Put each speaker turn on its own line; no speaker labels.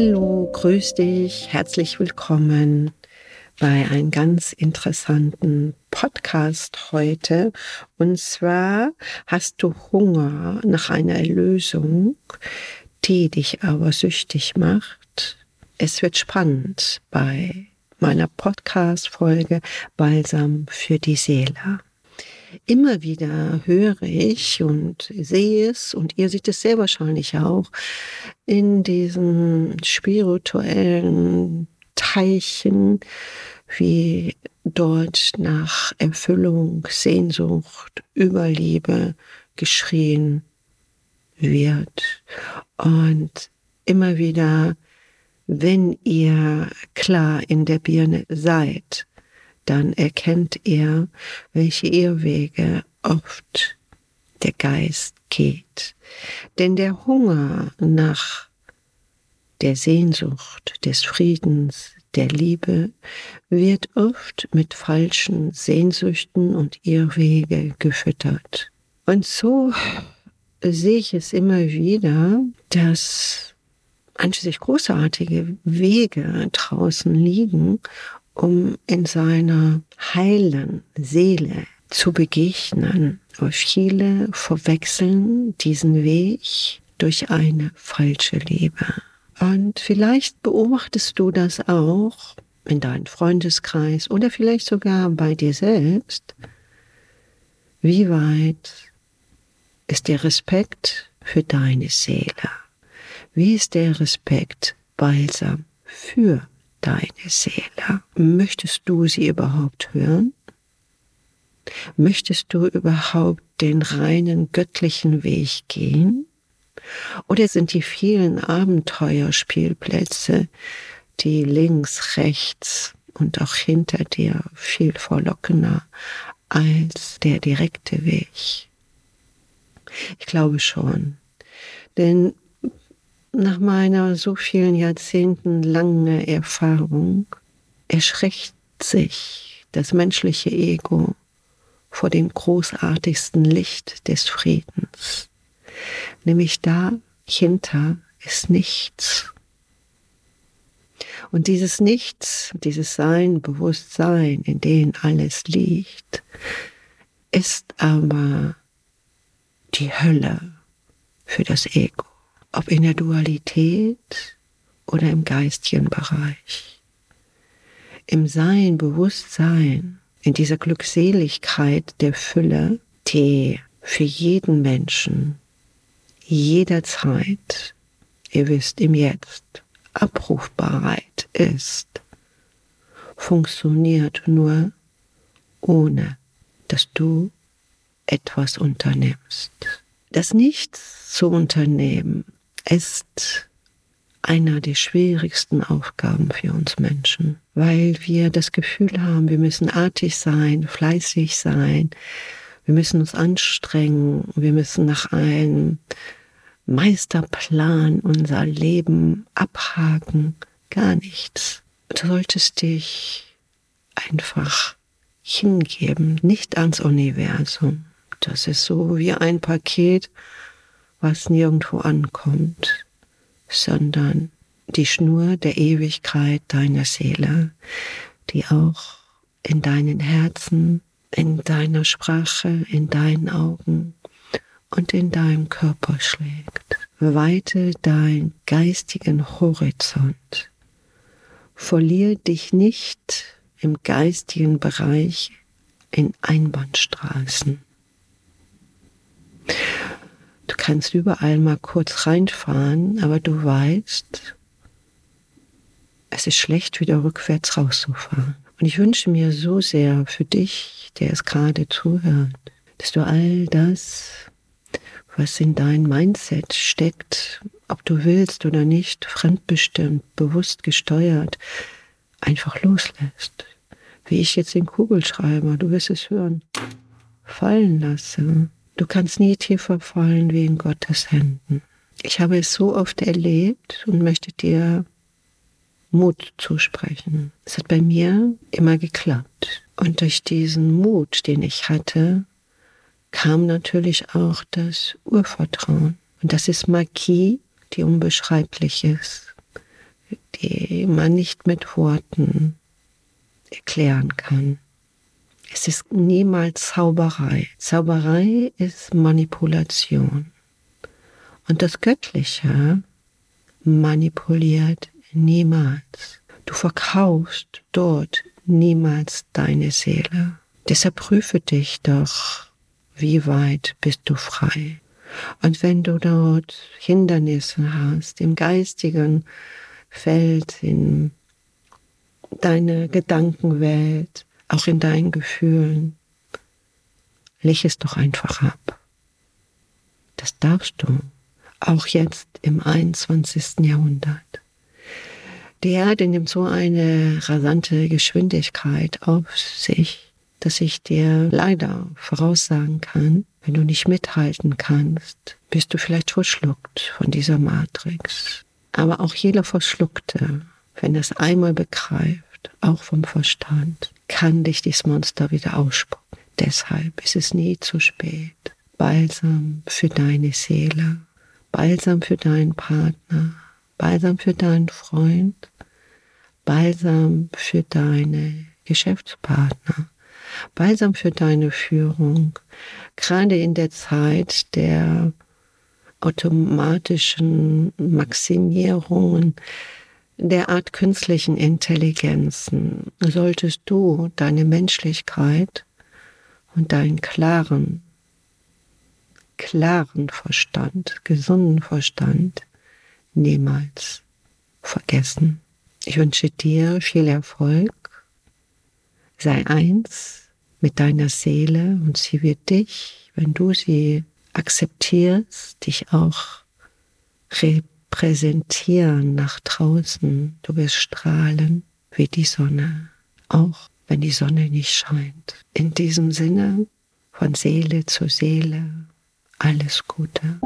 Hallo, grüß dich, herzlich willkommen bei einem ganz interessanten Podcast heute. Und zwar hast du Hunger nach einer Erlösung, die dich aber süchtig macht. Es wird spannend bei meiner Podcast-Folge Balsam für die Seele. Immer wieder höre ich und sehe es, und ihr seht es sehr wahrscheinlich auch, in diesen spirituellen Teilchen, wie dort nach Erfüllung, Sehnsucht, Überliebe geschrien wird. Und immer wieder, wenn ihr klar in der Birne seid, dann erkennt ihr, welche Irrwege oft der Geist geht. Denn der Hunger nach der Sehnsucht des Friedens, der Liebe wird oft mit falschen Sehnsüchten und Irrwege gefüttert. Und so sehe ich es immer wieder, dass an sich großartige Wege draußen liegen, um in seiner heilen Seele zu begegnen. Aber viele verwechseln diesen Weg durch eine falsche Liebe. Und vielleicht beobachtest du das auch in deinem Freundeskreis oder vielleicht sogar bei dir selbst. Wie weit ist der Respekt für deine Seele? Wie ist der Respekt balsam für deine Seele? Möchtest du sie überhaupt hören? Möchtest du überhaupt den reinen göttlichen Weg gehen? Oder sind die vielen Abenteuerspielplätze, die links, rechts und auch hinter dir viel verlockender als der direkte Weg? Ich glaube schon. Denn nach meiner so vielen Jahrzehnten langen Erfahrung erschreckt sich das menschliche Ego vor dem großartigsten Licht des Friedens nämlich dahinter ist nichts. Und dieses Nichts, dieses Sein, Bewusstsein, in dem alles liegt, ist aber die Hölle für das Ego. Ob in der Dualität oder im geistigen Bereich. Im Sein, Bewusstsein, in dieser Glückseligkeit der Fülle, die für jeden Menschen jederzeit, ihr wisst im Jetzt, abrufbarkeit ist, funktioniert nur ohne, dass du etwas unternimmst. Das Nichts zu unternehmen ist einer der schwierigsten Aufgaben für uns Menschen, weil wir das Gefühl haben, wir müssen artig sein, fleißig sein, wir müssen uns anstrengen, wir müssen nach einem Meisterplan unser Leben abhaken. Gar nichts. Du solltest dich einfach hingeben, nicht ans Universum. Das ist so wie ein Paket, was nirgendwo ankommt, sondern die Schnur der Ewigkeit deiner Seele, die auch in deinen Herzen, in deiner Sprache, in deinen Augen und in deinem Körper schlägt. Weite dein geistigen Horizont. Verlier dich nicht im geistigen Bereich in Einbahnstraßen. Du kannst überall mal kurz reinfahren, aber du weißt, es ist schlecht, wieder rückwärts rauszufahren. Und ich wünsche mir so sehr für dich, der es gerade zuhört, dass du all das was in dein Mindset steckt, ob du willst oder nicht, fremdbestimmt, bewusst gesteuert, einfach loslässt. Wie ich jetzt den Kugelschreiber, du wirst es hören, fallen lasse. Du kannst nie tiefer fallen wie in Gottes Händen. Ich habe es so oft erlebt und möchte dir Mut zusprechen. Es hat bei mir immer geklappt. Und durch diesen Mut, den ich hatte, kam natürlich auch das Urvertrauen. Und das ist Magie, die unbeschreiblich ist. die man nicht mit Worten erklären kann. Es ist niemals Zauberei. Zauberei ist Manipulation. Und das Göttliche manipuliert niemals. Du verkaufst dort niemals deine Seele. Deshalb prüfe dich doch, wie weit bist du frei. Und wenn du dort Hindernisse hast, im geistigen Feld, in deine Gedankenwelt, auch in deinen Gefühlen, leg es doch einfach ab. Das darfst du, auch jetzt im 21. Jahrhundert. Die Erde nimmt so eine rasante Geschwindigkeit auf sich, dass ich dir leider voraussagen kann, wenn du nicht mithalten kannst, bist du vielleicht verschluckt von dieser Matrix. Aber auch jeder Verschluckte, wenn es einmal begreift, auch vom Verstand, kann dich dieses Monster wieder ausspucken. Deshalb ist es nie zu spät. Balsam für deine Seele, Balsam für deinen Partner, Balsam für deinen Freund, Balsam für deine Geschäftspartner, Balsam für deine Führung, gerade in der Zeit der automatischen Maximierungen der Art künstlichen Intelligenzen, solltest du deine Menschlichkeit und deinen klaren, klaren Verstand, gesunden Verstand niemals vergessen. Ich wünsche dir viel Erfolg. Sei eins mit deiner Seele und sie wird dich, wenn du sie akzeptierst, dich auch repräsentieren nach draußen. Du wirst strahlen wie die Sonne, auch wenn die Sonne nicht scheint. In diesem Sinne, von Seele zu Seele, alles Gute.